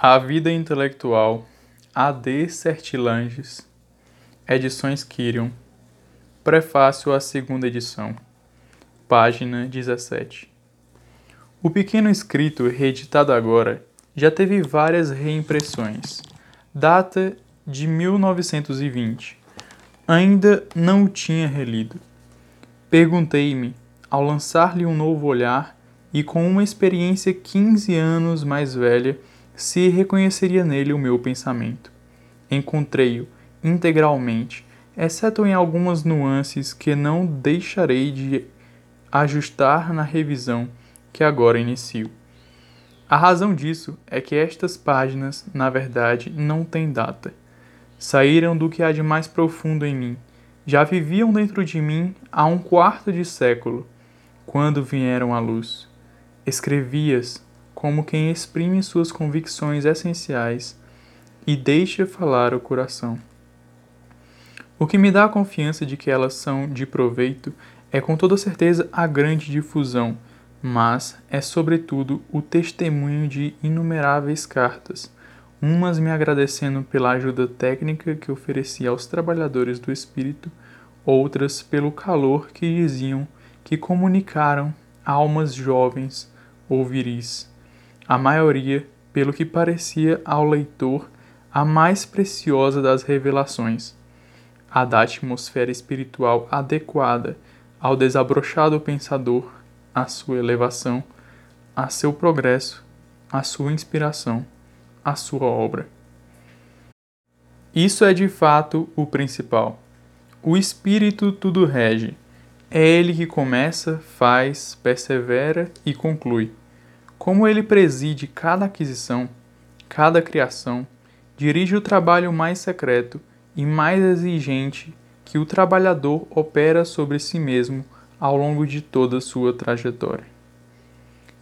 A Vida Intelectual, A.D. Sertilanges, Edições Quirion, Prefácio à segunda edição, página 17. O pequeno escrito, reeditado agora, já teve várias reimpressões. Data de 1920. Ainda não o tinha relido. Perguntei-me, ao lançar-lhe um novo olhar e com uma experiência 15 anos mais velha, se reconheceria nele o meu pensamento. Encontrei-o integralmente, exceto em algumas nuances que não deixarei de ajustar na revisão que agora inicio. A razão disso é que estas páginas, na verdade, não têm data. Saíram do que há de mais profundo em mim. Já viviam dentro de mim há um quarto de século, quando vieram à luz. Escrevias como quem exprime suas convicções essenciais e deixa falar o coração. O que me dá a confiança de que elas são de proveito é com toda certeza a grande difusão, mas é sobretudo o testemunho de inumeráveis cartas, umas me agradecendo pela ajuda técnica que ofereci aos trabalhadores do espírito, outras pelo calor que diziam que comunicaram almas jovens ou viris a maioria, pelo que parecia ao leitor, a mais preciosa das revelações, a da atmosfera espiritual adequada ao desabrochado pensador, à sua elevação, a seu progresso, à sua inspiração, à sua obra. Isso é de fato o principal. O espírito tudo rege. É ele que começa, faz, persevera e conclui. Como ele preside cada aquisição, cada criação, dirige o trabalho mais secreto e mais exigente que o trabalhador opera sobre si mesmo ao longo de toda sua trajetória.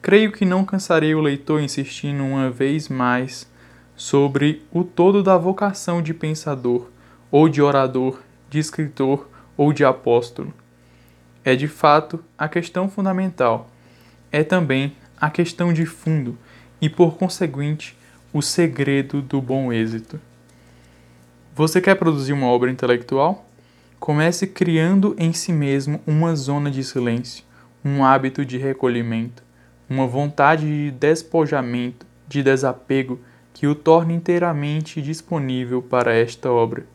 Creio que não cansarei o leitor insistindo uma vez mais sobre o todo da vocação de pensador, ou de orador, de escritor ou de apóstolo. É de fato a questão fundamental. É também a questão de fundo e, por conseguinte, o segredo do bom êxito. Você quer produzir uma obra intelectual? Comece criando em si mesmo uma zona de silêncio, um hábito de recolhimento, uma vontade de despojamento, de desapego que o torne inteiramente disponível para esta obra.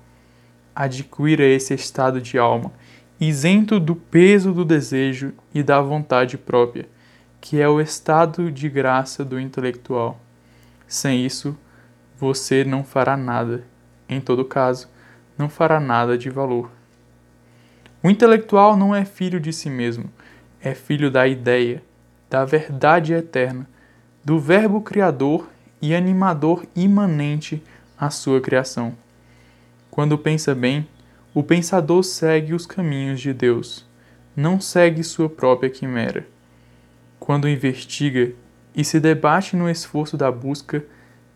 Adquira esse estado de alma, isento do peso do desejo e da vontade própria que é o estado de graça do intelectual. Sem isso, você não fará nada. Em todo caso, não fará nada de valor. O intelectual não é filho de si mesmo, é filho da ideia, da verdade eterna, do Verbo Criador e animador imanente à sua criação. Quando pensa bem, o pensador segue os caminhos de Deus, não segue sua própria quimera quando investiga e se debate no esforço da busca,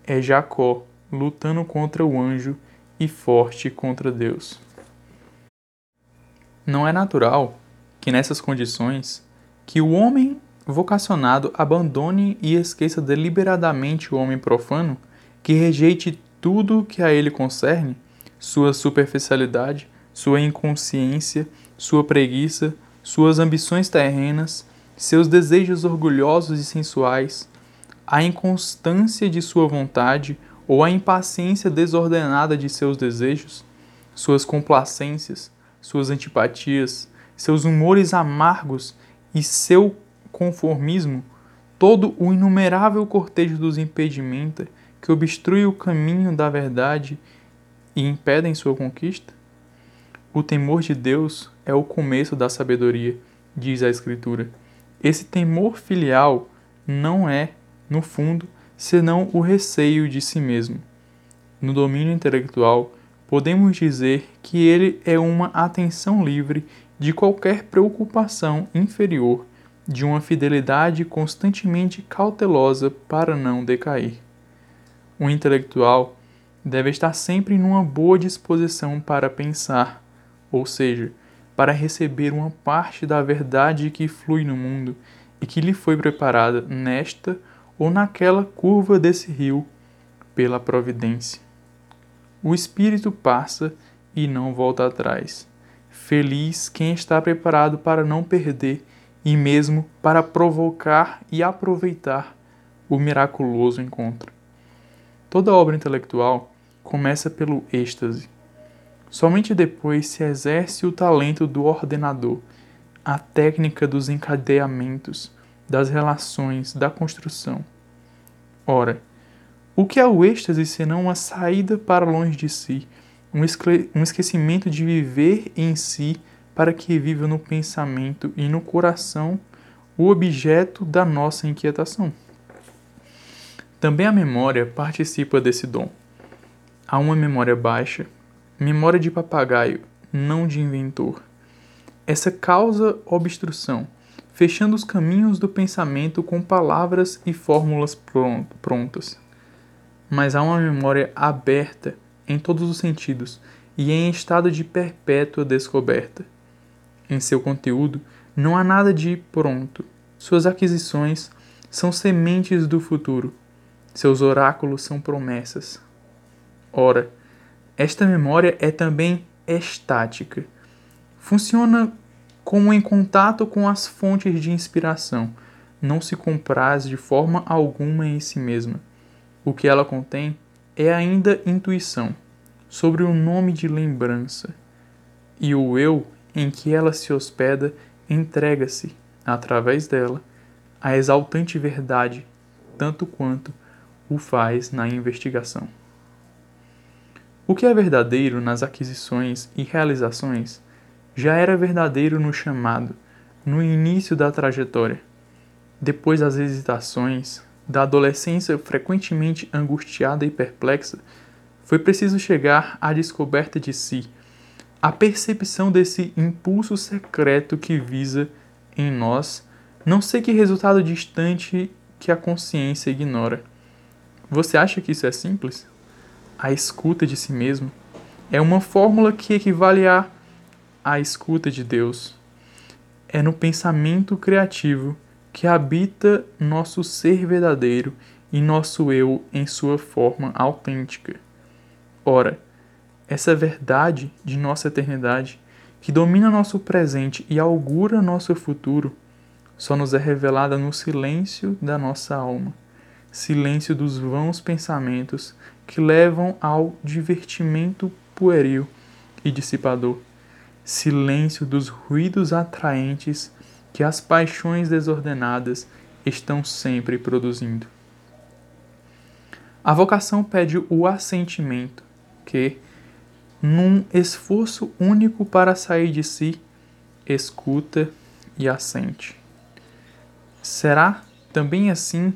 é Jacó lutando contra o anjo e forte contra Deus. Não é natural que nessas condições que o homem vocacionado abandone e esqueça deliberadamente o homem profano, que rejeite tudo que a ele concerne, sua superficialidade, sua inconsciência, sua preguiça, suas ambições terrenas, seus desejos orgulhosos e sensuais, a inconstância de sua vontade ou a impaciência desordenada de seus desejos, suas complacências, suas antipatias, seus humores amargos e seu conformismo, todo o inumerável cortejo dos impedimentos que obstrui o caminho da verdade e impedem sua conquista? O temor de Deus é o começo da sabedoria, diz a Escritura. Esse temor filial não é, no fundo, senão o receio de si mesmo. No domínio intelectual, podemos dizer que ele é uma atenção livre de qualquer preocupação inferior, de uma fidelidade constantemente cautelosa para não decair. O intelectual deve estar sempre numa boa disposição para pensar, ou seja, para receber uma parte da verdade que flui no mundo e que lhe foi preparada nesta ou naquela curva desse rio, pela providência. O espírito passa e não volta atrás. Feliz quem está preparado para não perder e mesmo para provocar e aproveitar o miraculoso encontro. Toda obra intelectual começa pelo êxtase. Somente depois se exerce o talento do ordenador, a técnica dos encadeamentos, das relações, da construção. Ora, o que é o êxtase senão uma saída para longe de si, um esquecimento de viver em si para que viva no pensamento e no coração o objeto da nossa inquietação? Também a memória participa desse dom. Há uma memória baixa, memória de papagaio, não de inventor. Essa causa obstrução, fechando os caminhos do pensamento com palavras e fórmulas prontas. Mas há uma memória aberta em todos os sentidos e em estado de perpétua descoberta. Em seu conteúdo não há nada de pronto. Suas aquisições são sementes do futuro. Seus oráculos são promessas. Ora, esta memória é também estática. Funciona como em contato com as fontes de inspiração, não se compraz de forma alguma em si mesma. O que ela contém é ainda intuição, sobre o nome de lembrança, e o eu em que ela se hospeda entrega-se, através dela, à exaltante verdade, tanto quanto o faz na investigação. O que é verdadeiro nas aquisições e realizações já era verdadeiro no chamado, no início da trajetória. Depois das hesitações, da adolescência frequentemente angustiada e perplexa, foi preciso chegar à descoberta de si, à percepção desse impulso secreto que visa em nós não sei que resultado distante que a consciência ignora. Você acha que isso é simples? A escuta de si mesmo, é uma fórmula que equivale a a escuta de Deus. É no pensamento criativo que habita nosso ser verdadeiro e nosso eu em sua forma autêntica. Ora, essa verdade de nossa eternidade, que domina nosso presente e augura nosso futuro, só nos é revelada no silêncio da nossa alma, silêncio dos vãos pensamentos que levam ao divertimento pueril e dissipador, silêncio dos ruídos atraentes que as paixões desordenadas estão sempre produzindo. A vocação pede o assentimento, que, num esforço único para sair de si, escuta e assente. Será também assim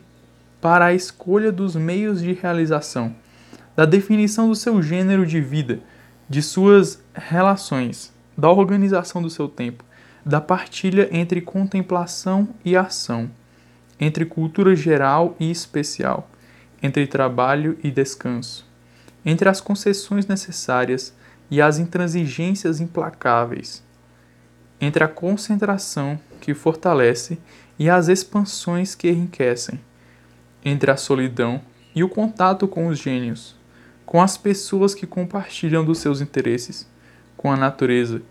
para a escolha dos meios de realização da definição do seu gênero de vida, de suas relações, da organização do seu tempo, da partilha entre contemplação e ação, entre cultura geral e especial, entre trabalho e descanso, entre as concessões necessárias e as intransigências implacáveis, entre a concentração que fortalece e as expansões que enriquecem, entre a solidão e o contato com os gênios, com as pessoas que compartilham dos seus interesses, com a natureza,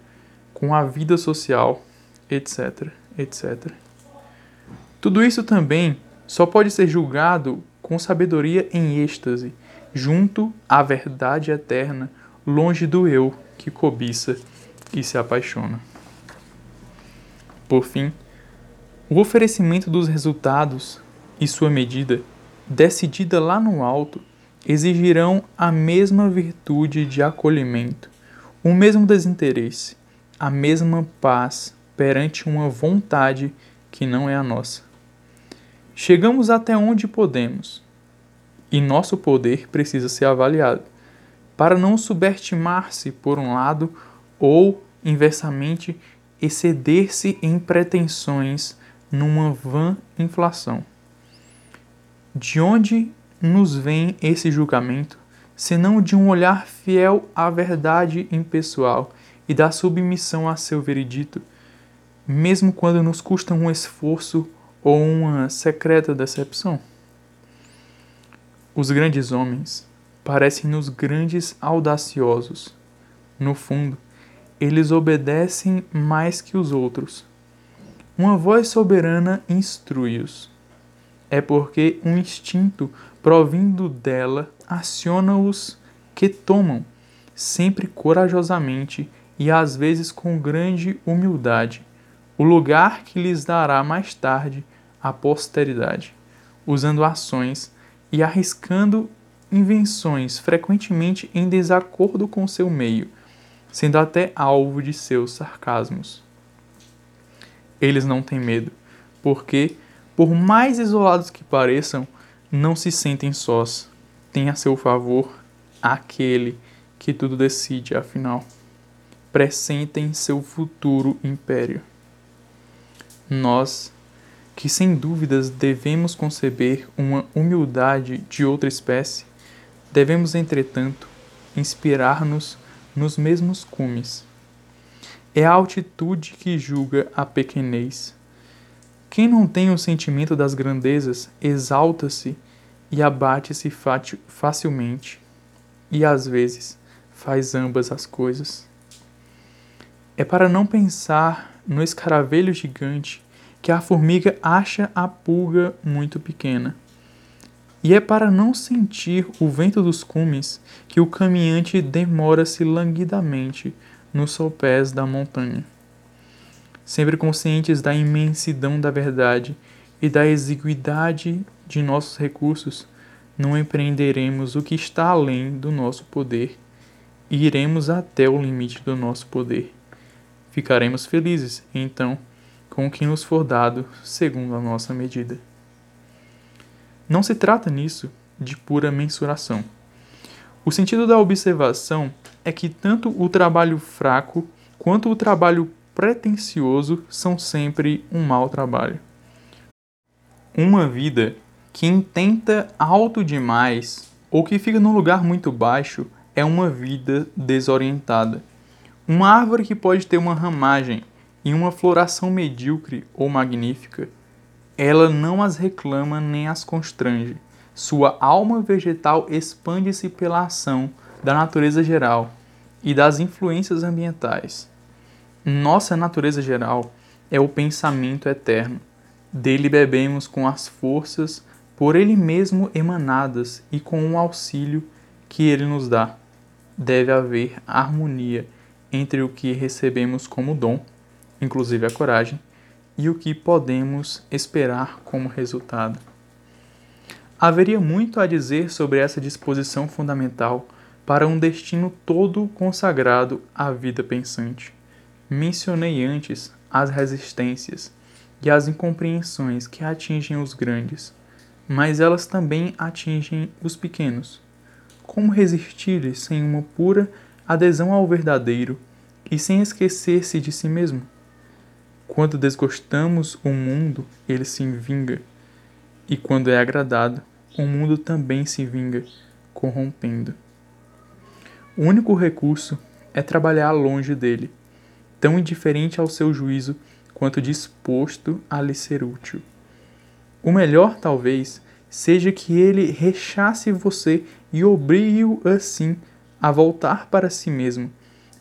com a vida social, etc, etc. Tudo isso também só pode ser julgado com sabedoria em êxtase, junto à verdade eterna, longe do eu que cobiça e se apaixona. Por fim, o oferecimento dos resultados e sua medida, decidida lá no alto, exigirão a mesma virtude de acolhimento, o mesmo desinteresse, a mesma paz perante uma vontade que não é a nossa. Chegamos até onde podemos, e nosso poder precisa ser avaliado, para não subestimar-se por um lado ou, inversamente, exceder-se em pretensões numa vã inflação. De onde nos vem esse julgamento, senão de um olhar fiel à verdade impessoal e da submissão a seu veredito, mesmo quando nos custa um esforço ou uma secreta decepção? Os grandes homens parecem-nos grandes audaciosos. No fundo, eles obedecem mais que os outros. Uma voz soberana instrui-os. É porque um instinto provindo dela aciona-os que tomam, sempre corajosamente e às vezes com grande humildade, o lugar que lhes dará mais tarde a posteridade, usando ações e arriscando invenções frequentemente em desacordo com seu meio, sendo até alvo de seus sarcasmos. Eles não têm medo, porque, por mais isolados que pareçam, não se sentem sós. Tem a seu favor aquele que tudo decide, afinal. Pressentem seu futuro império. Nós, que sem dúvidas devemos conceber uma humildade de outra espécie, devemos, entretanto, inspirar-nos nos mesmos cumes. É a altitude que julga a pequenez. Quem não tem o sentimento das grandezas exalta-se e abate-se facilmente, e às vezes faz ambas as coisas. É para não pensar no escaravelho gigante que a formiga acha a pulga muito pequena. E é para não sentir o vento dos cumes que o caminhante demora-se languidamente nos sopés da montanha. Sempre conscientes da imensidão da verdade e da exiguidade de nossos recursos, não empreenderemos o que está além do nosso poder e iremos até o limite do nosso poder. Ficaremos felizes, então, com o que nos for dado segundo a nossa medida. Não se trata nisso de pura mensuração. O sentido da observação é que tanto o trabalho fraco quanto o trabalho pretensioso são sempre um mau trabalho. Uma vida que intenta alto demais ou que fica num lugar muito baixo é uma vida desorientada. Uma árvore que pode ter uma ramagem e uma floração medíocre ou magnífica, ela não as reclama nem as constrange. Sua alma vegetal expande-se pela ação da natureza geral e das influências ambientais. Nossa natureza geral é o pensamento eterno. Dele bebemos com as forças por ele mesmo emanadas e com o auxílio que ele nos dá. Deve haver harmonia entre o que recebemos como dom, inclusive a coragem, e o que podemos esperar como resultado. Haveria muito a dizer sobre essa disposição fundamental para um destino todo consagrado à vida pensante. Mencionei antes as resistências e as incompreensões que atingem os grandes mas elas também atingem os pequenos. Como resistir sem uma pura adesão ao verdadeiro e sem esquecer-se de si mesmo? Quando desgostamos o mundo, ele se vinga, e quando é agradado, o mundo também se vinga, corrompendo. O único recurso é trabalhar longe dele, tão indiferente ao seu juízo quanto disposto a lhe ser útil. O melhor, talvez, seja que ele rechace você e obrigue-o assim a voltar para si mesmo,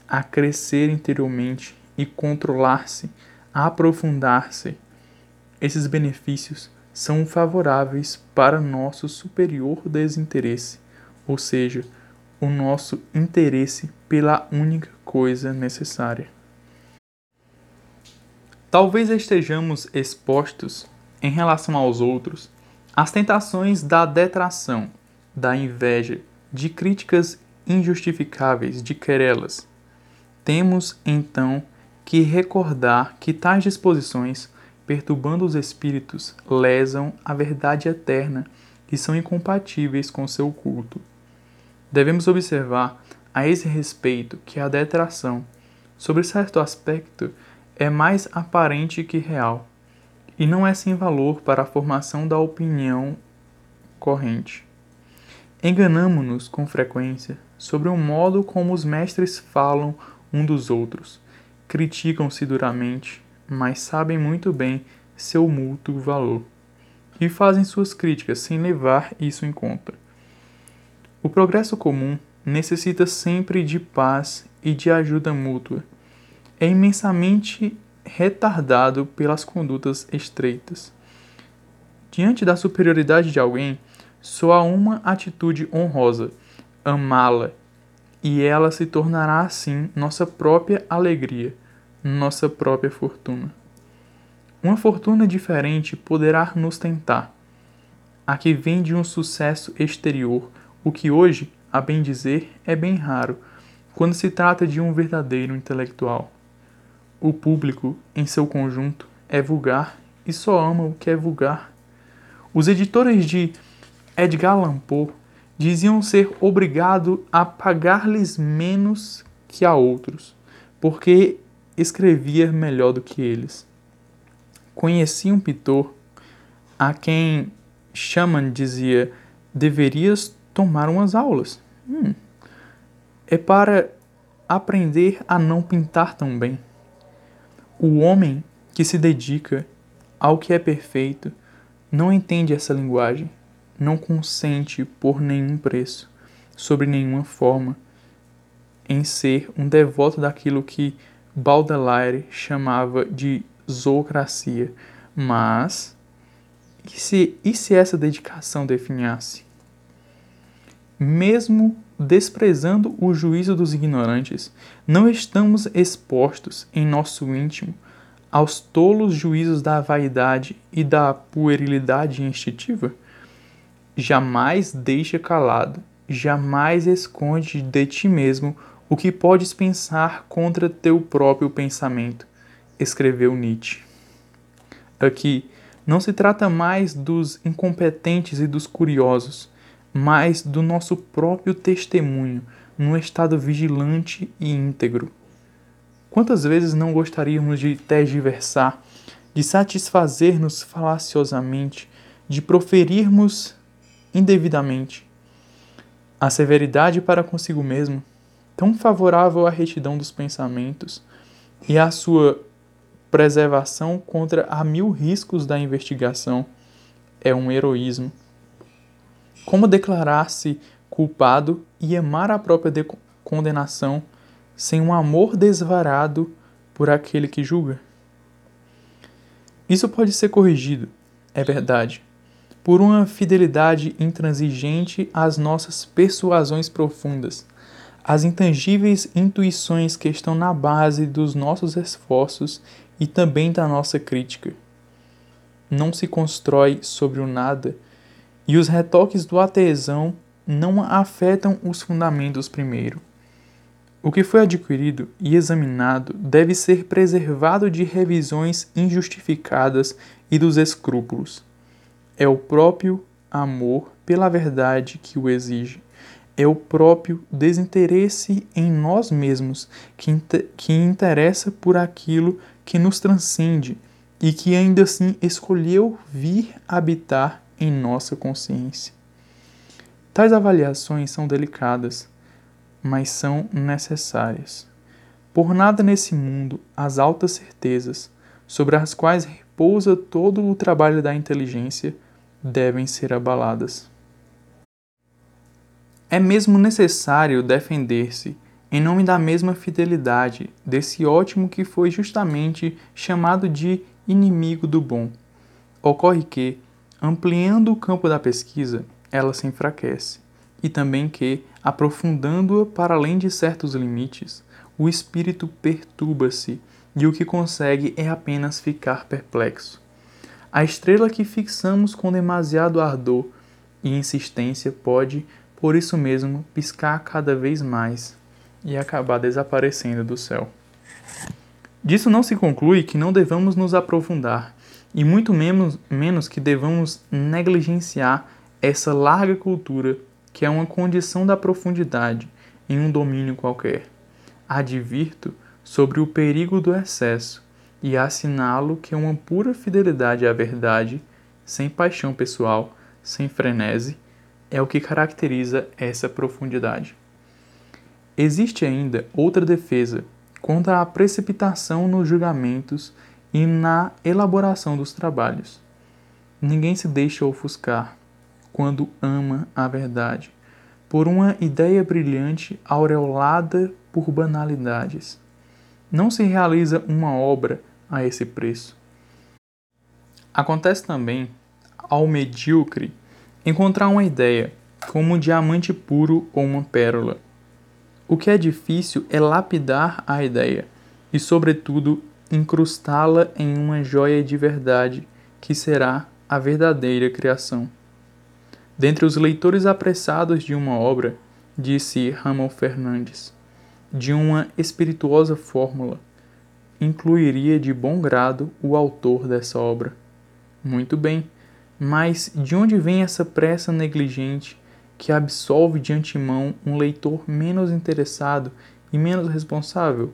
a crescer interiormente e controlar-se, a aprofundar-se. Esses benefícios são favoráveis para nosso superior desinteresse, ou seja, o nosso interesse pela única coisa necessária. Talvez estejamos expostos em relação aos outros, as tentações da detração, da inveja, de críticas injustificáveis, de querelas. Temos, então, que recordar que tais disposições, perturbando os espíritos, lesam a verdade eterna e são incompatíveis com seu culto. Devemos observar a esse respeito que a detração, sobre certo aspecto, é mais aparente que real e não é sem valor para a formação da opinião corrente. Enganamo-nos com frequência sobre o modo como os mestres falam um dos outros, criticam-se duramente, mas sabem muito bem seu mútuo valor, e fazem suas críticas sem levar isso em conta. O progresso comum necessita sempre de paz e de ajuda mútua. É imensamente retardado pelas condutas estreitas. Diante da superioridade de alguém, só há uma atitude honrosa: amá-la, e ela se tornará assim nossa própria alegria, nossa própria fortuna. Uma fortuna diferente poderá nos tentar. A que vem de um sucesso exterior, o que hoje, a bem dizer, é bem raro, quando se trata de um verdadeiro intelectual. O público, em seu conjunto, é vulgar e só ama o que é vulgar. Os editores de Edgar Allan Poe diziam ser obrigado a pagar-lhes menos que a outros, porque escrevia melhor do que eles. Conheci um pintor a quem Schumann dizia: deverias tomar umas aulas. Hum, é para aprender a não pintar tão bem. O homem que se dedica ao que é perfeito não entende essa linguagem, não consente por nenhum preço, sobre nenhuma forma, em ser um devoto daquilo que Baudelaire chamava de zoocracia. Mas, e se, e se essa dedicação definhasse? Mesmo desprezando o juízo dos ignorantes, não estamos expostos em nosso íntimo aos tolos juízos da vaidade e da puerilidade instintiva? Jamais deixa calado, jamais esconde de ti mesmo o que podes pensar contra teu próprio pensamento, escreveu Nietzsche. Aqui não se trata mais dos incompetentes e dos curiosos, mas do nosso próprio testemunho, num estado vigilante e íntegro. Quantas vezes não gostaríamos de tergiversar, de satisfazer-nos falaciosamente, de proferirmos indevidamente? A severidade para consigo mesmo, tão favorável à retidão dos pensamentos e à sua preservação contra a mil riscos da investigação, é um heroísmo. Como declarar-se culpado e amar a própria condenação sem um amor desvarado por aquele que julga? Isso pode ser corrigido, é verdade, por uma fidelidade intransigente às nossas persuasões profundas, às intangíveis intuições que estão na base dos nossos esforços e também da nossa crítica. Não se constrói sobre o nada e os retoques do artesão não afetam os fundamentos primeiro. O que foi adquirido e examinado deve ser preservado de revisões injustificadas e dos escrúpulos. É o próprio amor pela verdade que o exige. É o próprio desinteresse em nós mesmos que, inter que interessa por aquilo que nos transcende e que ainda assim escolheu vir habitar em nossa consciência. Tais avaliações são delicadas, mas são necessárias. Por nada nesse mundo as altas certezas, sobre as quais repousa todo o trabalho da inteligência, devem ser abaladas. É mesmo necessário defender-se em nome da mesma fidelidade desse ótimo que foi justamente chamado de inimigo do bom. Ocorre que, Ampliando o campo da pesquisa, ela se enfraquece, e também que, aprofundando-a para além de certos limites, o espírito perturba-se e o que consegue é apenas ficar perplexo. A estrela que fixamos com demasiado ardor e insistência pode, por isso mesmo, piscar cada vez mais e acabar desaparecendo do céu. Disso não se conclui que não devamos nos aprofundar, e muito menos, menos que devamos negligenciar essa larga cultura que é uma condição da profundidade em um domínio qualquer. Advirto sobre o perigo do excesso e assinalo que uma pura fidelidade à verdade, sem paixão pessoal, sem frenesi, é o que caracteriza essa profundidade. Existe ainda outra defesa contra a precipitação nos julgamentos e na elaboração dos trabalhos. Ninguém se deixa ofuscar quando ama a verdade, por uma ideia brilhante aureolada por banalidades. Não se realiza uma obra a esse preço. Acontece também ao medíocre encontrar uma ideia, como um diamante puro ou uma pérola. O que é difícil é lapidar a ideia e, sobretudo, incrustá-la em uma joia de verdade que será a verdadeira criação. Dentre os leitores apressados de uma obra, disse Ramon Fernandes, de uma espirituosa fórmula, incluiria de bom grado o autor dessa obra. Muito bem, mas de onde vem essa pressa negligente que absolve de antemão um leitor menos interessado e menos responsável?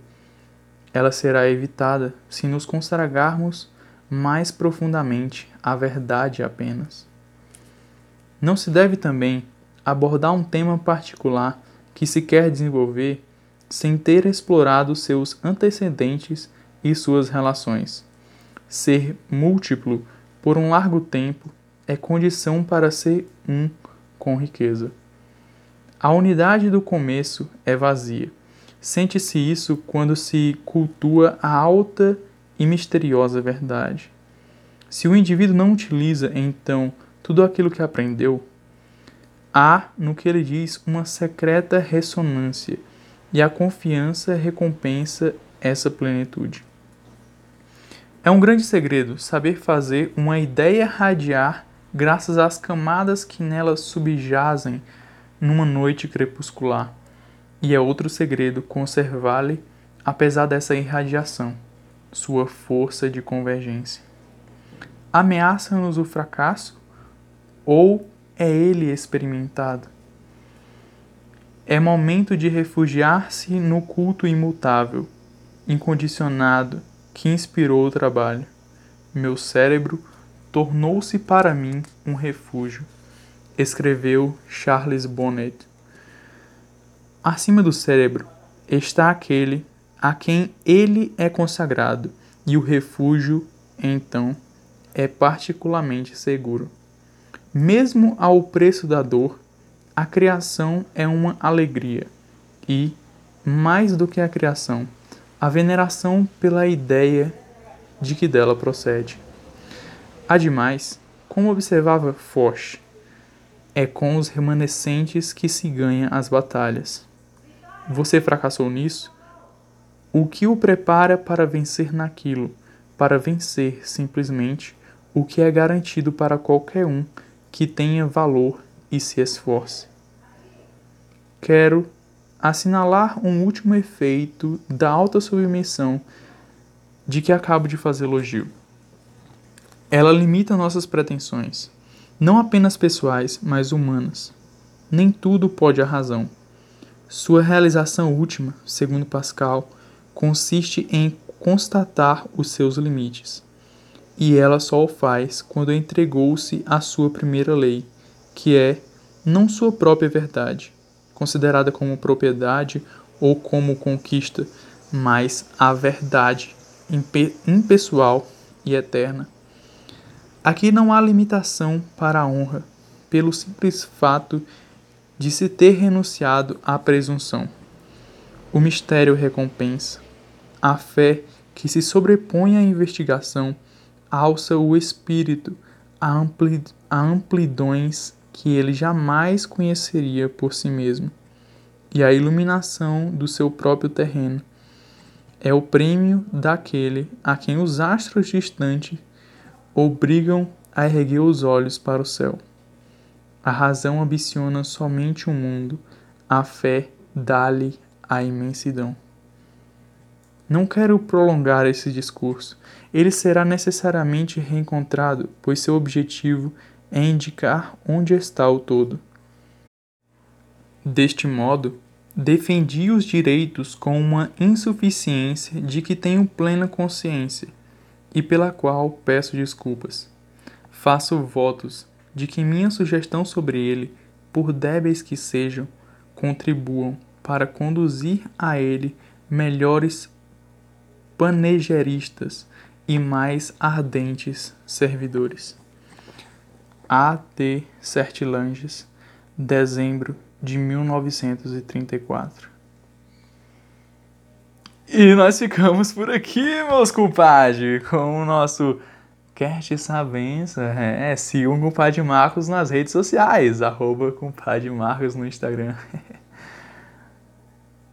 Ela será evitada se nos consagrarmos mais profundamente à verdade apenas. Não se deve também abordar um tema particular que se quer desenvolver sem ter explorado seus antecedentes e suas relações. Ser múltiplo por um largo tempo é condição para ser um com riqueza. A unidade do começo é vazia. Sente-se isso quando se cultua a alta e misteriosa verdade. Se o indivíduo não utiliza, então, tudo aquilo que aprendeu, há no que ele diz uma secreta ressonância, e a confiança recompensa essa plenitude. É um grande segredo saber fazer uma ideia radiar graças às camadas que nela subjazem numa noite crepuscular. E é outro segredo conservá-lhe, apesar dessa irradiação, sua força de convergência. Ameaça-nos o fracasso ou é ele experimentado? É momento de refugiar-se no culto imutável, incondicionado, que inspirou o trabalho. Meu cérebro tornou-se para mim um refúgio, escreveu Charles Bonnet. Acima do cérebro está aquele a quem ele é consagrado, e o refúgio, então, é particularmente seguro. Mesmo ao preço da dor, a criação é uma alegria e, mais do que a criação, a veneração pela ideia de que dela procede. Ademais, como observava Foch, é com os remanescentes que se ganha as batalhas. Você fracassou nisso? O que o prepara para vencer naquilo? Para vencer, simplesmente, o que é garantido para qualquer um que tenha valor e se esforce. Quero assinalar um último efeito da alta submissão de que acabo de fazer elogio. Ela limita nossas pretensões, não apenas pessoais, mas humanas. Nem tudo pode a razão. Sua realização última, segundo Pascal, consiste em constatar os seus limites. E ela só o faz quando entregou-se à sua primeira lei, que é não sua própria verdade, considerada como propriedade ou como conquista, mas a verdade impessoal e eterna. Aqui não há limitação para a honra, pelo simples fato de se ter renunciado à presunção. O mistério recompensa. A fé que se sobrepõe à investigação alça o espírito a, ampli a amplidões que ele jamais conheceria por si mesmo, e a iluminação do seu próprio terreno. É o prêmio daquele a quem os astros distantes obrigam a erguer os olhos para o céu. A razão ambiciona somente o mundo, a fé dá-lhe a imensidão. Não quero prolongar esse discurso. Ele será necessariamente reencontrado, pois seu objetivo é indicar onde está o todo. Deste modo, defendi os direitos com uma insuficiência de que tenho plena consciência e pela qual peço desculpas. Faço votos de que minha sugestão sobre ele, por débeis que sejam, contribuam para conduzir a ele melhores panegeristas e mais ardentes servidores. A. T. Sertilanges, dezembro de 1934. E nós ficamos por aqui, meus compadres, com o nosso Cast Sabença. É, sigam o compadre Marcos nas redes sociais, arroba compadre Marcos no Instagram.